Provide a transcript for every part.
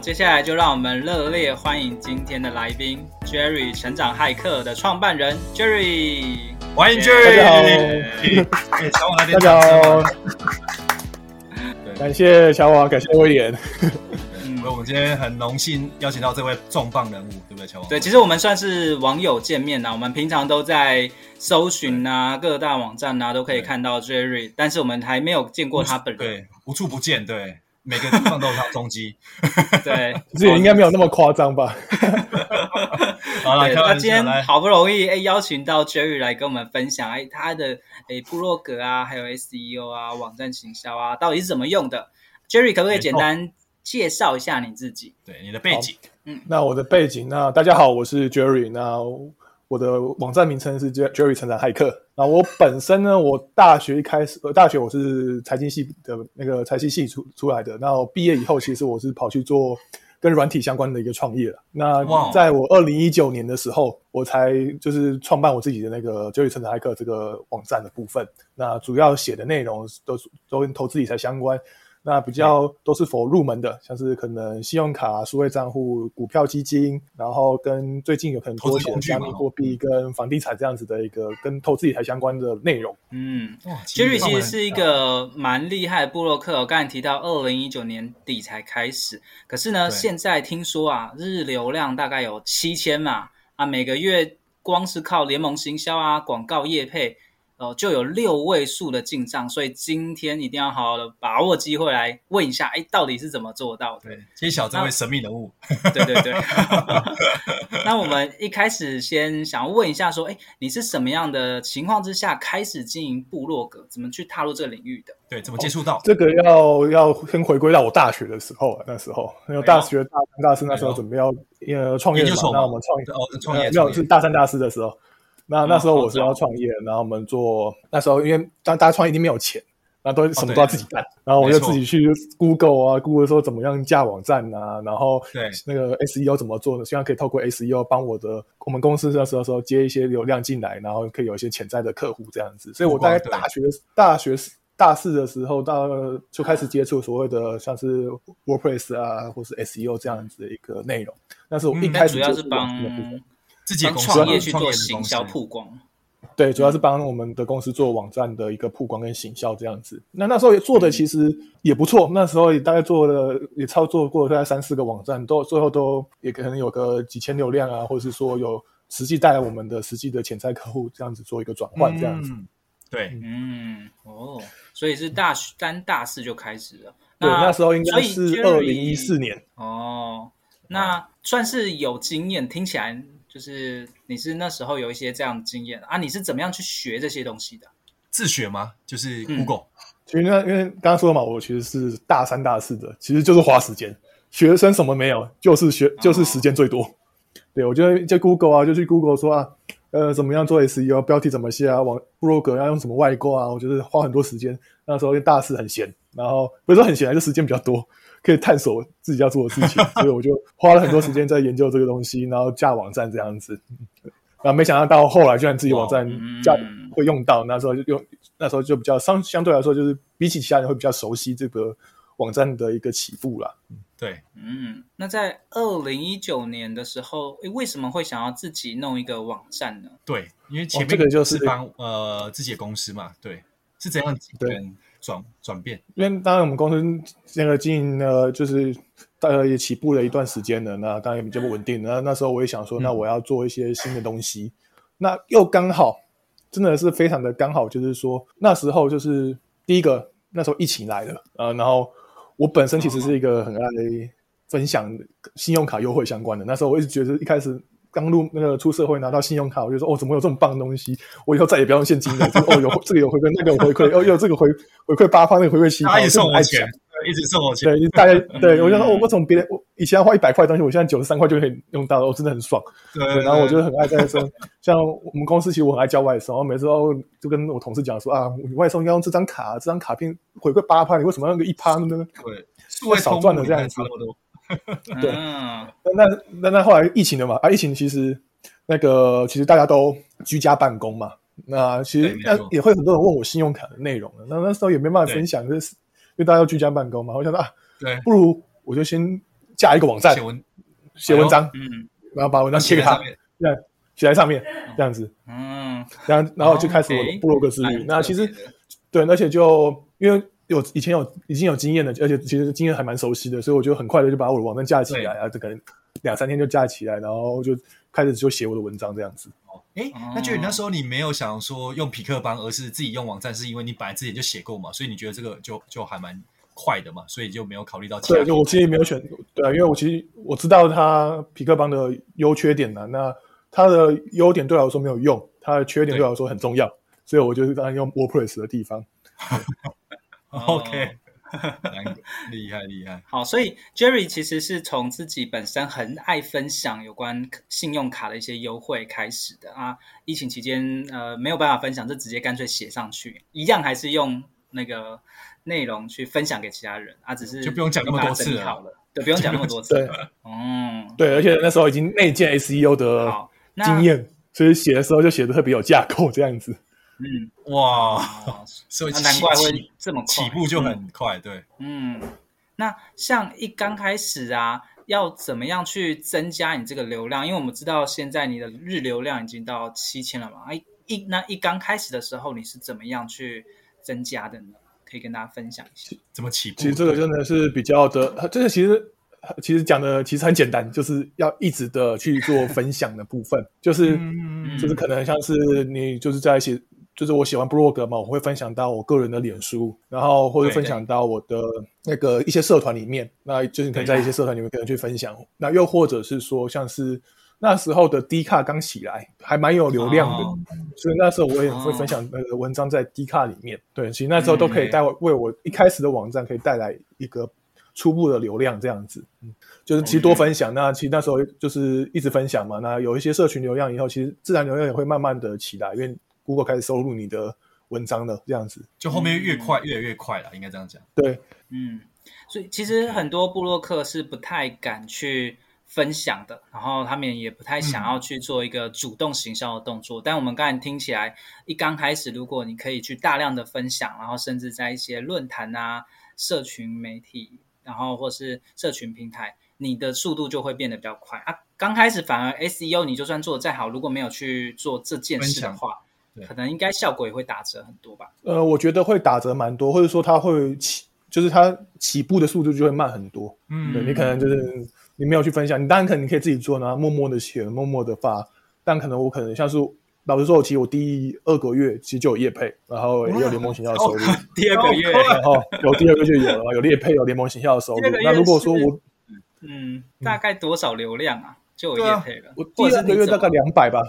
接下来就让我们热烈欢迎今天的来宾 Jerry 成长骇客的创办人 Jerry，欢迎 Jerry，小王来点掌声。感谢小王，感谢威廉。嗯，我们今天很荣幸邀请到这位重磅人物，对不对，小王？对，其实我们算是网友见面呐，我们平常都在搜寻啊，各大网站啊都可以看到 Jerry，但是我们还没有见过他本人，对，无处不见，对。每个地方都有他踪迹，对，这也应该没有那么夸张吧？好了，那今天好不容易哎邀请到 Jerry 来跟我们分享哎他的哎部落格啊，还有 SEO 啊，网站行销啊，到底是怎么用的？Jerry 可不可以简单介绍一下你自己？对，你的背景。嗯，那我的背景，那大家好，我是 Jerry，那。我的网站名称是 Jerry 成长骇客。那我本身呢，我大学一开始，呃，大学我是财经系的那个财经系出出来的。那我毕业以后，其实我是跑去做跟软体相关的一个创业了。那在我二零一九年的时候，我才就是创办我自己的那个 Jerry 成长骇客这个网站的部分。那主要写的内容都都跟投资理财相关。那比较都是 for 入门的，像是可能信用卡、数位账户、股票基金，然后跟最近有可能多钱加密货币跟房地产这样子的一个跟投资理财相关的内容。嗯，Jerry 其实是一个蛮厉害的部落客。我刚才提到二零一九年底才开始，可是呢，现在听说啊，日流量大概有七千嘛，啊，每个月光是靠联盟行销啊、广告业配。哦，就有六位数的进账，所以今天一定要好好的把握机会来问一下，哎，到底是怎么做到的？对，揭晓这位神秘人物。对对对。那我们一开始先想要问一下，说，哎，你是什么样的情况之下开始经营部落格？怎么去踏入这个领域的？对，怎么接触到？这个要要先回归到我大学的时候，那时候，因为大学大三、大四那时候准备要呃创业嘛，那我们创业哦，创业，没有是大三、大四的时候。那那时候我是要创业，然后我们做那时候因为当大家创业一定没有钱，那都什么都要自己干，然后我就自己去 Google 啊，Google 说怎么样架网站啊，然后对那个 SEO 怎么做呢？希望可以透过 SEO 帮我的我们公司那时候说接一些流量进来，然后可以有一些潜在的客户这样子。所以我大概大学大学大四的时候到就开始接触所谓的像是 WordPress 啊，或是 SEO 这样子的一个内容。但是我一开始主要是帮。自己创业去做行销曝光，对，主要是帮我们的公司做网站的一个曝光跟行销这样子。那那时候也做的其实也不错，那时候也大概做了也操作过大概三四个网站，都最后都也可能有个几千流量啊，或者是说有实际带来我们的实际的潜在客户这样子做一个转换这样子。嗯、对，嗯，哦，所以是大三大四就开始了。对，那时候应该是二零一四年。哦，那算是有经验，听起来。就是你是那时候有一些这样的经验啊？你是怎么样去学这些东西的？自学吗？就是 Google。嗯、其实那因为刚刚说嘛，我其实是大三大四的，其实就是花时间。学生什么没有，就是学，就是时间最多。哦、对，我就在 Google 啊，就去 Google 说啊，呃，怎么样做 SEO，标题怎么写啊，网部落格要用什么外挂啊？我觉得花很多时间。那时候因为大四很闲，然后不是说很闲，就时间比较多。可以探索自己要做的事情，所以我就花了很多时间在研究这个东西，然后架网站这样子。然后没想到到后来居然自己网站加嗯会用到，那时候就用那时候就比较相相对来说就是比起其他人会比较熟悉这个网站的一个起步啦。对，嗯，那在二零一九年的时候，诶，为什么会想要自己弄一个网站呢？对，因为前面哦这个就是帮呃自己的公司嘛，对，是怎样对转转变？因为当然我们公司那个经营呢，就是大概也起步了一段时间了，那当然也比较不稳定。那那时候我也想说，那我要做一些新的东西，那又刚好真的是非常的刚好，就是说那时候就是第一个那时候疫情来了，呃，然后我本身其实是一个很爱分享信用卡优惠相关的，那时候我一直觉得一开始。刚入那个出社会拿到信用卡，我就说哦，怎么有这么棒的东西？我以后再也不要用现金了。哦，有这个有回馈，那个有回馈，哦，有这个回回馈八块，那个回馈七块，他也送我钱，一直送我钱。对，大概 对、嗯、我就说哦，我从别人我以前要花一百块的东西，我现在九十三块就可以用到了，我真的很爽。对，对，对，然后我就很爱在说，像我们公司其实我很爱叫外送，然后每次都就跟我同事讲说啊，你外送应该用这张卡，这张卡片回馈八块，你为什么要用个一趴呢？对，数位少赚了这样子。对，嗯、那那那那后来疫情了嘛？啊，疫情其实。那个其实大家都居家办公嘛，那其实那也会很多人问我信用卡的内容的，那那时候也没办法分享，就是因为大家都居家办公嘛，我想说啊，对，不如我就先架一个网站，写文写文章，嗯，然后把文章贴给他，这样写在上面，这样子，嗯，然后然后就开始我的部落格之旅。那其实对，而且就因为有以前有已经有经验的，而且其实经验还蛮熟悉的，所以我就很快的就把我的网站架起来啊，这个两三天就架起来，然后就。开始就写我的文章这样子。哦，哎，那就你那时候你没有想说用匹克邦，而是自己用网站，是因为你本来之前就写过嘛，所以你觉得这个就就还蛮快的嘛，所以就没有考虑到其他。对，就我其实没有选，对啊，因为我其实我知道它匹克邦的优缺点呢、啊，那它的优点对我来说没有用，它的缺点对我来说很重要，所以我就是当然用 WordPress 的地方。OK。厉害厉害，好，所以 Jerry 其实是从自己本身很爱分享有关信用卡的一些优惠开始的啊。疫情期间，呃，没有办法分享，就直接干脆写上去，一样还是用那个内容去分享给其他人啊，只是就不用讲那么多次好了，对，不用讲那么多次。对，嗯，对，而且那时候已经内建 SEO 的经验，所以写的时候就写的特别有架构这样子。嗯，哇，所以难怪会这么快，起步就很快，嗯、对。嗯，那像一刚开始啊，要怎么样去增加你这个流量？因为我们知道现在你的日流量已经到七千了嘛，哎，一那一刚开始的时候你是怎么样去增加的呢？可以跟大家分享一下。怎么起步？其实这个真的是比较的，这个其实其实讲的其实很简单，就是要一直的去做分享的部分，就是、嗯、就是可能像是你就是在写。就是我喜欢部落格嘛，我会分享到我个人的脸书，然后或者分享到我的那个一些社团里面，那就是你可以在一些社团里面可能去分享。那又或者是说，像是那时候的 D 卡刚起来，还蛮有流量的，哦、所以那时候我也会分享那个文章在 D 卡里面。哦、对，其实那时候都可以带为我一开始的网站可以带来一个初步的流量，这样子。嗯，就是其实多分享，那其实那时候就是一直分享嘛。那有一些社群流量以后，其实自然流量也会慢慢的起来，因为。Google 开始收录你的文章了，这样子就后面越快，越来越快了，应该这样讲。对，嗯，所以其实很多部落客是不太敢去分享的，然后他们也不太想要去做一个主动行销的动作。嗯、但我们刚才听起来，一刚开始，如果你可以去大量的分享，然后甚至在一些论坛啊、社群媒体，然后或是社群平台，你的速度就会变得比较快啊。刚开始反而 SEO 你就算做的再好，如果没有去做这件事的话，可能应该效果也会打折很多吧？呃，我觉得会打折蛮多，或者说它会起，就是它起步的速度就会慢很多。嗯，对，你可能就是你没有去分享，你当然可能你可以自己做，然后默默的写，默默的发。但可能我可能像是老实说，我其实我第二个月其实就有业配，然后也有联盟形象的收入。第二个月，然后有第二个就有了，有业配，有联盟形象的收入。那如果说我，嗯，大概多少流量啊？就有业配了。我第二个月大概两百吧。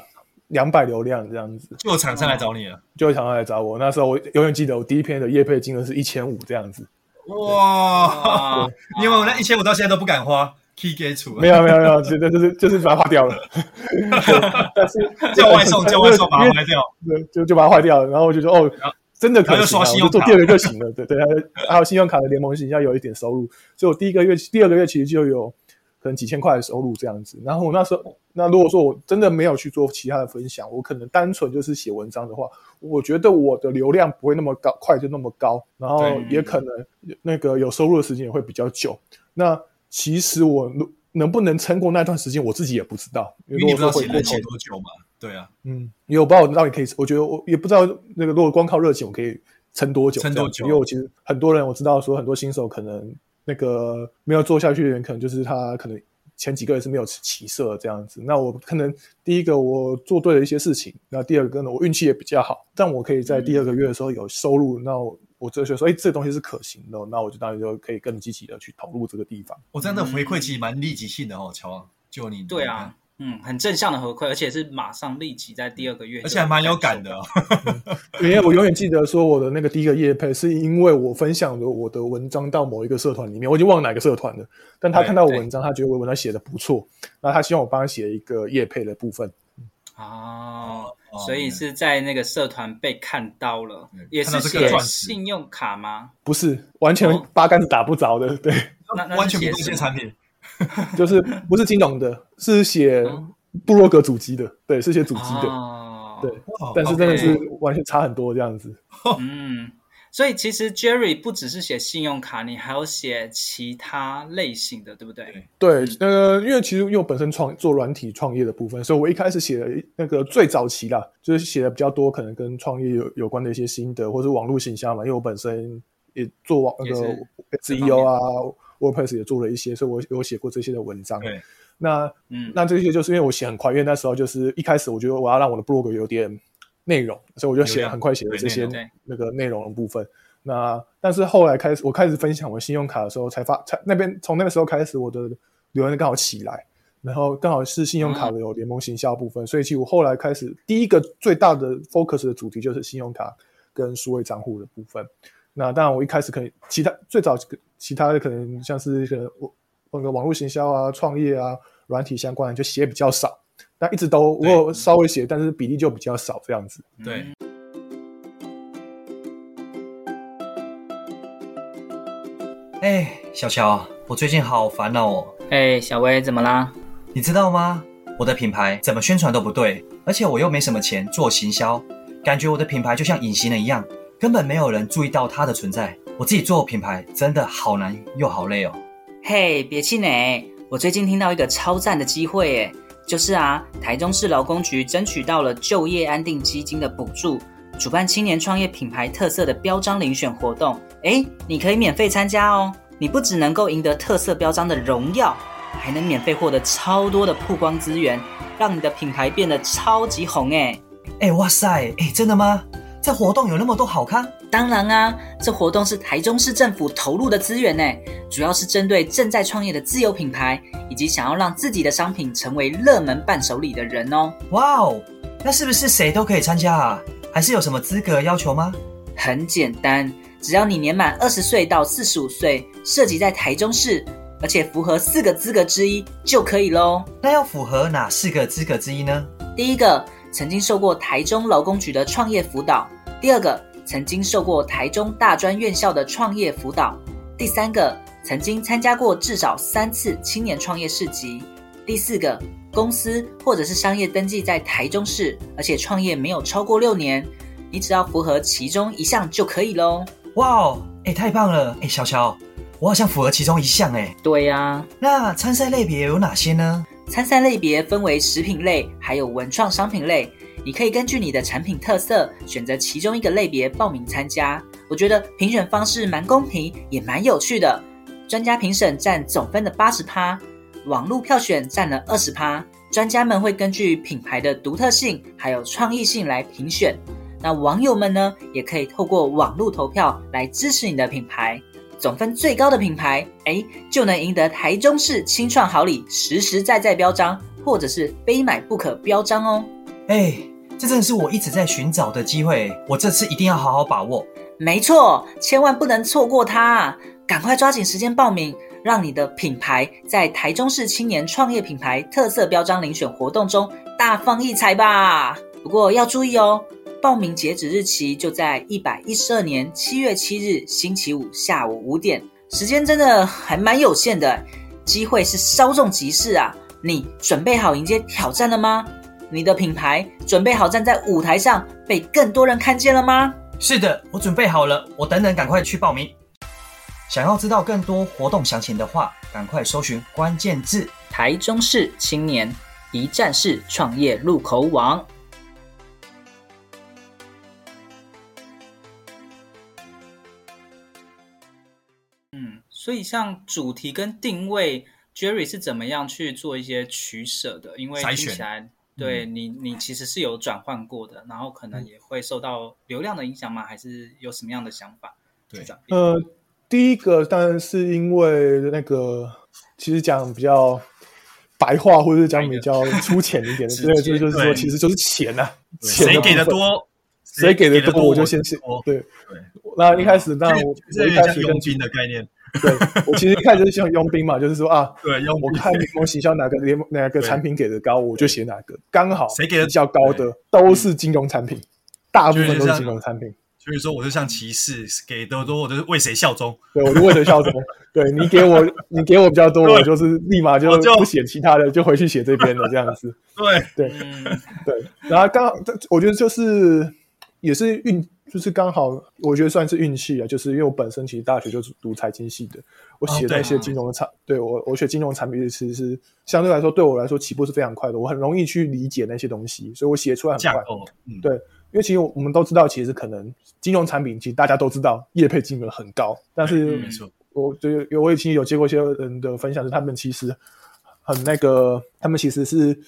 两百流量这样子，就有厂商来找你了，就有厂商来找我。那时候我永远记得，我第一篇的业配金额是一千五这样子。哇！因为我那一千五到现在都不敢花，key 给出。没有没有没有，就 就是就是把它花掉了。但是叫外送叫外送把它坏掉，对，就就把它坏掉了。然后我就说哦，真的可以做第二个就行了。对对，还有信用卡的联盟行销有一点收入，所以我第一个月、第二个月其实就有可能几千块的收入这样子。然后我那时候，那如果说我真的没有去做其他的分享，我可能单纯就是写文章的话，我觉得我的流量不会那么高，快就那么高，然后也可能那个有收入的时间也会比较久。那其实我能不能撑过那段时间，我自己也不知道，因为你不知道写能写多久嘛。对啊，嗯，因为我不知道我到底可以，我觉得我也不知道那个如果光靠热情，我可以撑多久？撑多久？因为我其实很多人我知道说很多新手可能那个没有做下去的人，可能就是他可能前几个月是没有起色这样子。那我可能第一个我做对了一些事情，那第二个呢，我运气也比较好，但我可以在第二个月的时候有收入，嗯、那我。我哲学说，哎，这个东西是可行的，那我就当然就可以更积极的去投入这个地方。我这样的回馈其实蛮立即性的哦，乔，就你对啊，嗯，很正向的回馈，而且是马上立即在第二个月，而且还蛮有感的。因为我永远记得说，我的那个第一个夜配是因为我分享了我的文章到某一个社团里面，我已经忘了哪个社团了，但他看到我文章，他觉得我文章写的不错，那他希望我帮他写一个夜配的部分。哦。所以是在那个社团被看到了，嗯、也是写信用卡吗？不是，完全八竿子打不着的，哦、对，那那完全不是这些产品，就是不是金融的，是写部落格主机的，对，是写主机的，哦、对，但是真的是完全差很多这样子，嗯。所以其实 Jerry 不只是写信用卡，你还有写其他类型的，对不对？对，呃，因为其实因为我本身创做软体创业的部分，所以我一开始写的那个最早期啦，就是写的比较多，可能跟创业有有关的一些心得，或是网络形象嘛。因为我本身也做网那个 CEO 啊，WordPress 也做了一些，所以我有写过这些的文章。对，那嗯，那这些就是因为我写很快，因为那时候就是一开始我觉得我要让我的 blog 有点。内容，所以我就写很快写了这些那个内容的部分。那但是后来开始，我开始分享我信用卡的时候，才发才那边从那个时候开始，我的流量刚好起来，然后刚好是信用卡的有联盟行销部分，嗯、所以其实我后来开始第一个最大的 focus 的主题就是信用卡跟数位账户的部分。那当然我一开始可以其他最早其他的可能像是可能我那个网络行销啊、创业啊、软体相关的就写比较少。但一直都我有稍微写，但是比例就比较少这样子。对。哎，小乔，我最近好烦恼哦。哎，小薇，怎么啦？你知道吗？我的品牌怎么宣传都不对，而且我又没什么钱做行销，感觉我的品牌就像隐形人一样，根本没有人注意到它的存在。我自己做品牌真的好难又好累哦。嘿，别气馁，我最近听到一个超赞的机会耶。就是啊，台中市劳工局争取到了就业安定基金的补助，主办青年创业品牌特色的标章遴选活动。诶，你可以免费参加哦！你不只能够赢得特色标章的荣耀，还能免费获得超多的曝光资源，让你的品牌变得超级红诶！诶，哇塞，诶，真的吗？这活动有那么多好康？当然啊，这活动是台中市政府投入的资源呢，主要是针对正在创业的自有品牌，以及想要让自己的商品成为热门伴手礼的人哦。哇哦，那是不是谁都可以参加啊？还是有什么资格要求吗？很简单，只要你年满二十岁到四十五岁，涉及在台中市，而且符合四个资格之一就可以喽。那要符合哪四个资格之一呢？第一个，曾经受过台中劳工局的创业辅导；第二个，曾经受过台中大专院校的创业辅导，第三个曾经参加过至少三次青年创业市集，第四个公司或者是商业登记在台中市，而且创业没有超过六年，你只要符合其中一项就可以喽。哇哦，哎，太棒了！哎，小乔，我好像符合其中一项哎。对呀、啊，那参赛类别有哪些呢？参赛类别分为食品类，还有文创商品类。你可以根据你的产品特色选择其中一个类别报名参加。我觉得评选方式蛮公平，也蛮有趣的。专家评审占总分的八十趴，网络票选占了二十趴。专家们会根据品牌的独特性还有创意性来评选。那网友们呢，也可以透过网络投票来支持你的品牌。总分最高的品牌，诶，就能赢得台中市清创好礼实实在在标章，或者是非买不可标章哦。哎，这真的是我一直在寻找的机会，我这次一定要好好把握。没错，千万不能错过它，赶快抓紧时间报名，让你的品牌在台中市青年创业品牌特色标章遴选活动中大放异彩吧。不过要注意哦，报名截止日期就在一百一十二年七月七日星期五下午五点，时间真的还蛮有限的。机会是稍纵即逝啊！你准备好迎接挑战了吗？你的品牌准备好站在舞台上被更多人看见了吗？是的，我准备好了。我等等赶快去报名。想要知道更多活动详情的话，赶快搜寻关键字“台中市青年一站式创业入口网”。嗯，所以像主题跟定位，Jerry 是怎么样去做一些取舍的？因为听起来。对你，你其实是有转换过的，然后可能也会受到流量的影响吗？还是有什么样的想法？对，呃，第一个当然是因为那个，其实讲比较白话，或者是讲比较粗浅一点的，对，这就是说，其实就是钱呐、啊，谁给的多，谁给的多，我就先写。对。对，那一开始，那我我一开始佣金的概念。对，我其实一开始就像佣兵嘛，就是说啊，对，我看联盟行销哪个联盟哪个产品给的高，我就写哪个，刚好谁给的比较高的都是金融产品，大部分都是金融产品。所以说，我就像骑士给的多，我就是为谁效忠。对，我就为谁效忠。对，你给我，你给我比较多，我就是立马就不写其他的，就回去写这边的这样子。对对对，然后刚好，我觉得就是也是运。就是刚好，我觉得算是运气啊。就是因为我本身其实大学就是读财经系的，我写那些金融的产，哦、对，对我我学金融产品其实是相对来说对我来说起步是非常快的，我很容易去理解那些东西，所以我写出来很快。嗯、对，因为其实我们都知道，其实可能金融产品其实大家都知道业配金额很高，但是我就有我以前有接过一些人的分享，是他们其实很那个，他们其实是。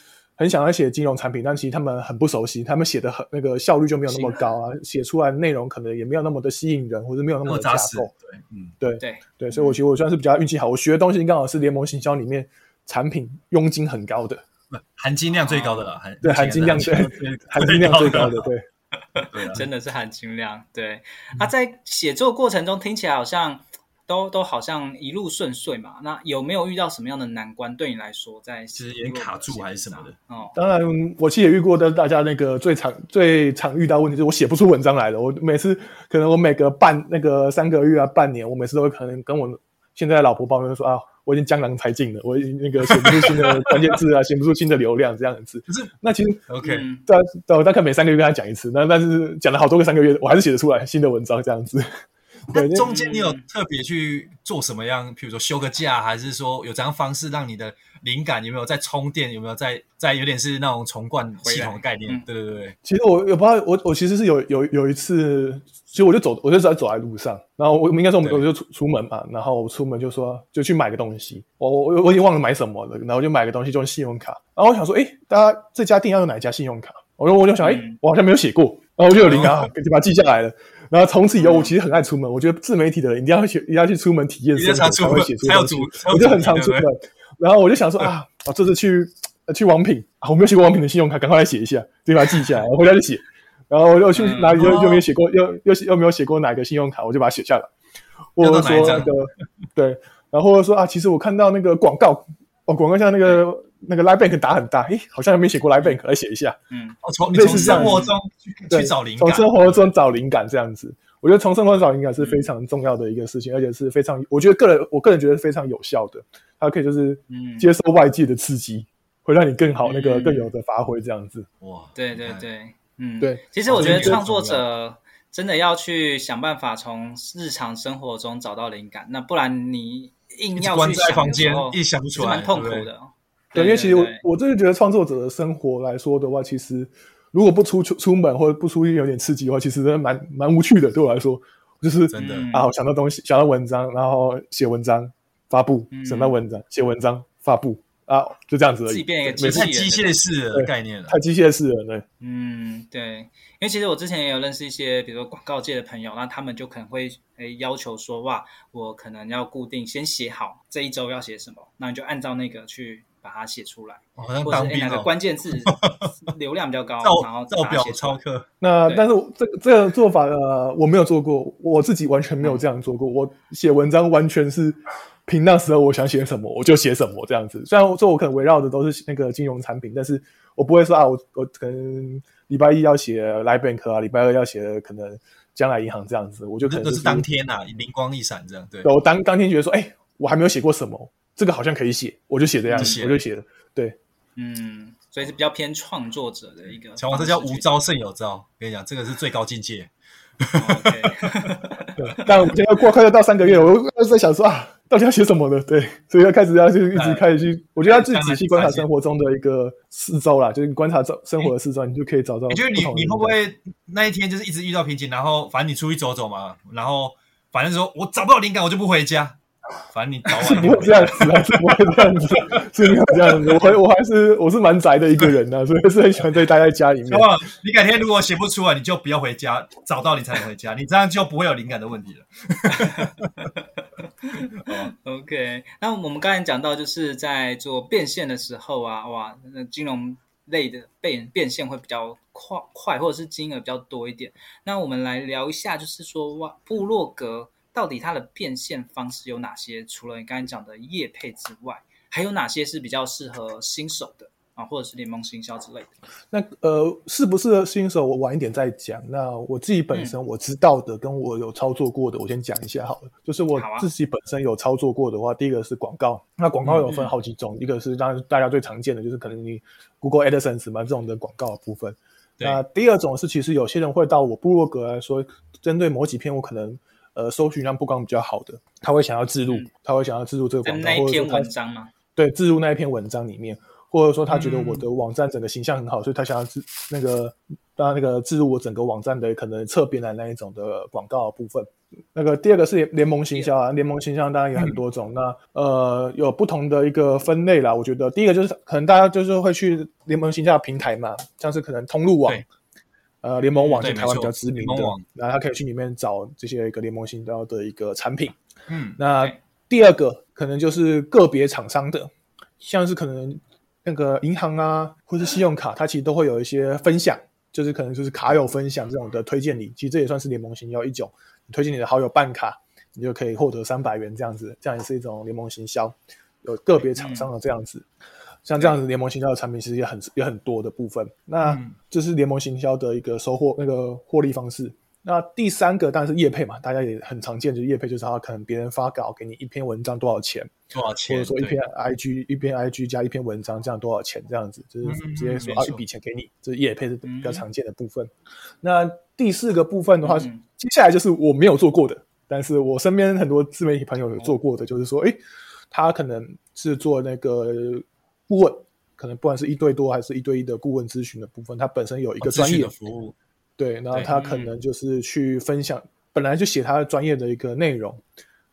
很想要写金融产品，但其实他们很不熟悉，他们写的很那个效率就没有那么高啊，写出来内容可能也没有那么的吸引人，或者没有那么的架构。对，嗯，对对对，所以我觉得我算是比较运气好，我学的东西刚好是联盟行销里面产品佣金很高的，含金量最高的了，含对含金量最含金量最高的，对，真的是含金量。对，他在写作过程中听起来好像。都都好像一路顺遂嘛，那有没有遇到什么样的难关？对你来说，在其实也卡住还是什么的？哦，当然，我其实也遇过的。大家那个最常最常遇到问题就是我写不出文章来了。我每次可能我每隔半那个三个月啊，半年，我每次都会可能跟我现在老婆抱怨说啊，我已经江郎才尽了，我已经那个写不出新的关键字啊，写不出新的流量这样子。可是那其实 OK，对，我大概每三个月跟他讲一次，那但是讲了好多个三个月，我还是写得出来新的文章这样子。那中间你有特别去做什么样？比如说休个假，还是说有怎样方式让你的灵感有没有在充电？有没有在在有点是那种重灌系统的概念？对对对。其实我也不知道，我我其实是有有有一次，其实我就走，我就在走在路上，然后我应该说我们我就出出门嘛，然后我出门就说就去买个东西，我我我已经忘了买什么了，然后我就买个东西，就用信用卡，然后我想说，诶，大家这家店要用哪一家信用卡？我说我就想，诶，我好像没有写过，然后我就有灵感，就把它记下来了。然后从此以后，我其实很爱出门。我觉得自媒体的人一定要去，一定要去出门体验生活，才会写出东西。我就很常出门。然后我就想说啊，我这次去去王品啊，我没有写过王品的信用卡，赶快来写一下，就把它记下来，我回家就写。然后我又去哪里又又没有写过，又又又没有写过哪个信用卡，我就把它写下来。或者说那个对，然后或者说啊，其实我看到那个广告哦，广告像那个。那个 Line Bank 打很大，诶，好像还没写过 Line Bank，来写一下。嗯，哦，从类似生活中去找灵感，从生活中找灵感这样子。我觉得从生活中找灵感是非常重要的一个事情，而且是非常，我觉得个人，我个人觉得非常有效的。它可以就是接受外界的刺激，会让你更好，那个更有的发挥这样子。哇，对对对，嗯，对。其实我觉得创作者真的要去想办法从日常生活中找到灵感，那不然你硬要去想的时候，一想不出来，蛮痛苦的。对，因为其实我我真的觉得创作者的生活来说的话，其实如果不出出出门或者不出去有点刺激的话，其实真的蛮蛮无趣的。对我来说，就是真的啊，我想到东西，想到文章，然后写文章发布，想到文章写文章发布啊，就这样子而已。自己变一个太机械式的概念了，太机械式了，对。嗯，对，因为其实我之前也有认识一些，比如说广告界的朋友，那他们就可能会诶要求说，哇，我可能要固定先写好这一周要写什么，那你就按照那个去。把它写出来，好像当兵哪个关键字 流量比较高，然后照表操课。那但是这个这个做法呃，我没有做过，我自己完全没有这样做过。我写文章完全是凭那时候我想写什么我就写什么这样子。虽然说我可能围绕的都是那个金融产品，但是我不会说啊，我我可能礼拜一要写 Line Bank 啊，礼拜二要写可能将来银行这样子，我就可能都是当天啊，灵光一闪这样。对，我当当天觉得说，哎，我还没有写过什么。这个好像可以写，我就写这样子，我就写了。对，嗯，所以是比较偏创作者的一个。小王，这叫无招胜有招，跟你讲，这个是最高境界。对，但我们现在过快要到三个月，我又在想说啊，到底要写什么呢？对，所以要开始要去一直开始去，我觉得要自己仔细观察生活中的一个四周啦，就是你观察生活的四周，你就可以找到。你觉得你你会不会那一天就是一直遇到瓶颈，然后反正你出去走走嘛，然后反正说我找不到灵感，我就不回家。反正你早晚是不会这样子啊，是不会这样子，是没有这样子。我还我还是我是蛮宅的一个人呢、啊，所以是很喜欢在待在家里面。你改天如果写不出来，你就不要回家，找到你才能回家，你这样就不会有灵感的问题了。OK，那我们刚才讲到，就是在做变现的时候啊，哇，那金融类的变变现会比较快快，或者是金额比较多一点。那我们来聊一下，就是说哇，部落格。到底它的变现方式有哪些？除了你刚才讲的业配之外，还有哪些是比较适合新手的啊，或者是联盟行销之类的？那呃，适不适合新手？我晚一点再讲。那我自己本身我知道的，跟我有操作过的，嗯、我先讲一下好了。就是我自己本身有操作过的话，啊、第一个是广告。那广告有分好几种，嗯、一个是当然大家最常见的，就是可能你 Google AdSense 嘛这种的广告的部分。那第二种是，其实有些人会到我部落格来说，针对某几篇我可能。呃，搜寻量曝光比较好的，他会想要置入，嗯、他会想要置入这个广告，那一篇文章吗？对，置入那一篇文章里面，或者说他觉得我的网站整个形象很好，嗯、所以他想要置那个当那个置入我整个网站的可能侧边的那一种的广告的部分。那个第二个是联盟行销啊，联盟行销当然有很多种，嗯、那呃有不同的一个分类啦。我觉得第一个就是可能大家就是会去联盟行销的平台嘛，像是可能通路网。呃，联盟网是台湾比较知名的，然后他可以去里面找这些一个联盟行销的一个产品。嗯，那第二个可能就是个别厂商的，像是可能那个银行啊，或是信用卡，它其实都会有一些分享，就是可能就是卡友分享这种的推荐礼，其实这也算是联盟行销一种，你推荐你的好友办卡，你就可以获得三百元这样子，这样也是一种联盟行销，有个别厂商的这样子。嗯像这样子联盟行销的产品其实也很也很多的部分，那这是联盟行销的一个收获那个获利方式。那第三个当然是业配嘛，大家也很常见，就是业配就是他可能别人发稿给你一篇文章多少钱，多少钱，或者说一篇 IG 一篇 IG 加一篇文章这样多少钱这样子，就是直接说啊一笔钱给你，这是业配是比较常见的部分。那第四个部分的话，接下来就是我没有做过的，但是我身边很多自媒体朋友有做过的，就是说，诶，他可能是做那个。顾问可能不管是一对多还是一对一的顾问咨询的部分，他本身有一个专业的服务，对，然后他可能就是去分享，本来就写他的专业的一个内容，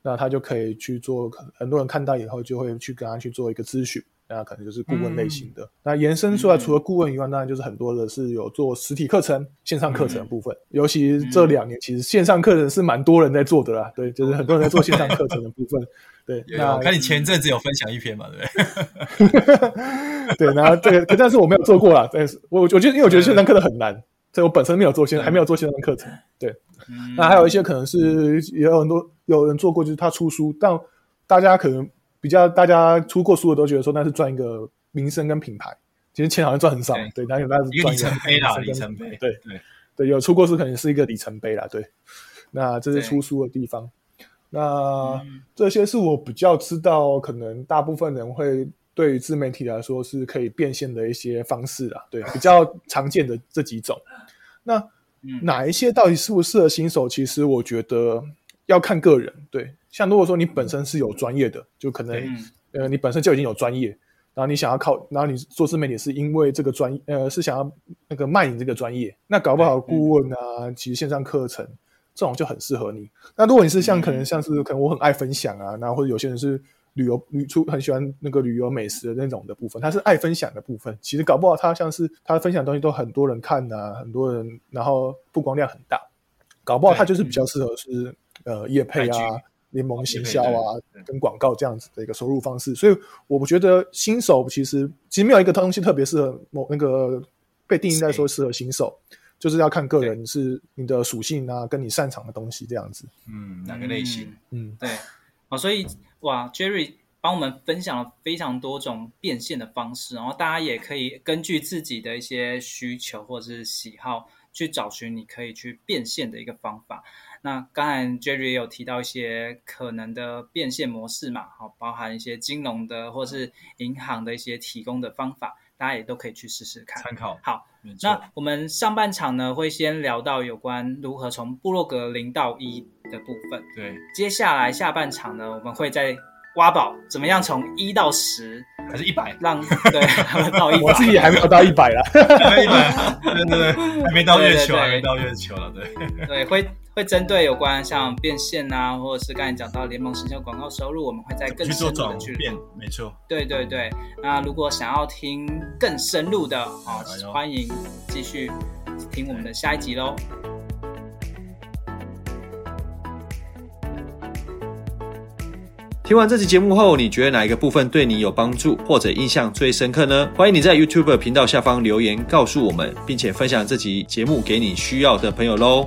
那他就可以去做，很多人看到以后就会去跟他去做一个咨询，那可能就是顾问类型的。那延伸出来，除了顾问以外，当然就是很多的是有做实体课程、线上课程的部分，尤其这两年，其实线上课程是蛮多人在做的啦，对，就是很多人在做线上课程的部分。对，那我看你前阵子有分享一篇嘛，对不对？对，然后这个，但是我没有做过啦。但是我我觉得，因为我觉得线上课程很难，所以我本身没有做线，还没有做线上课程。对，那还有一些可能是也有很多有人做过，就是他出书，但大家可能比较大家出过书的都觉得说那是赚一个名声跟品牌，其实钱好像赚很少。对，但是那是赚里程碑啦，里程碑。对对对，有出过书可能是一个里程碑啦。对，那这是出书的地方。那这些是我比较知道，可能大部分人会对于自媒体来说是可以变现的一些方式啊，对，比较常见的这几种。那哪一些到底适不适合新手？其实我觉得要看个人。对，像如果说你本身是有专业的，就可能呃你本身就已经有专业，然后你想要靠，然后你做自媒体是因为这个专呃是想要那个卖你这个专业，那搞不好顾问啊，其实线上课程。这种就很适合你。那如果你是像可能像是可能我很爱分享啊，然后或者有些人是旅游旅出很喜欢那个旅游美食的那种的部分，他是爱分享的部分。其实搞不好他像是他分享的东西都很多人看啊，很多人然后曝光量很大，搞不好他就是比较适合是呃业配啊、联盟行销啊跟广告这样子的一个收入方式。所以我觉得新手其实其实没有一个东西特别适合某那个被定义在说适合新手。就是要看个人是你的属性啊，跟你擅长的东西这样子。嗯，哪个类型？嗯，对。好，所以哇，Jerry 帮我们分享了非常多种变现的方式，然后大家也可以根据自己的一些需求或者是喜好去找寻你可以去变现的一个方法。那刚才 Jerry 也有提到一些可能的变现模式嘛，好，包含一些金融的或是银行的一些提供的方法，大家也都可以去试试看。参考。好，那我们上半场呢会先聊到有关如何从部落格零到一的部分。对，接下来下半场呢，我们会再挖宝，怎么样从一到十。还是一百，让对 到一百，我自己也还没有到一百啦，一百，对对对，还没到月球，还没到月球了，对。对，会会针对有关像变现啊，或者是刚才讲到联盟行销广告收入，我们会在更深入的去变，没错，对对对。那如果想要听更深入的啊，欢迎继续听我们的下一集喽。听完这期节目后，你觉得哪一个部分对你有帮助或者印象最深刻呢？欢迎你在 YouTube 频道下方留言告诉我们，并且分享这集节目给你需要的朋友喽。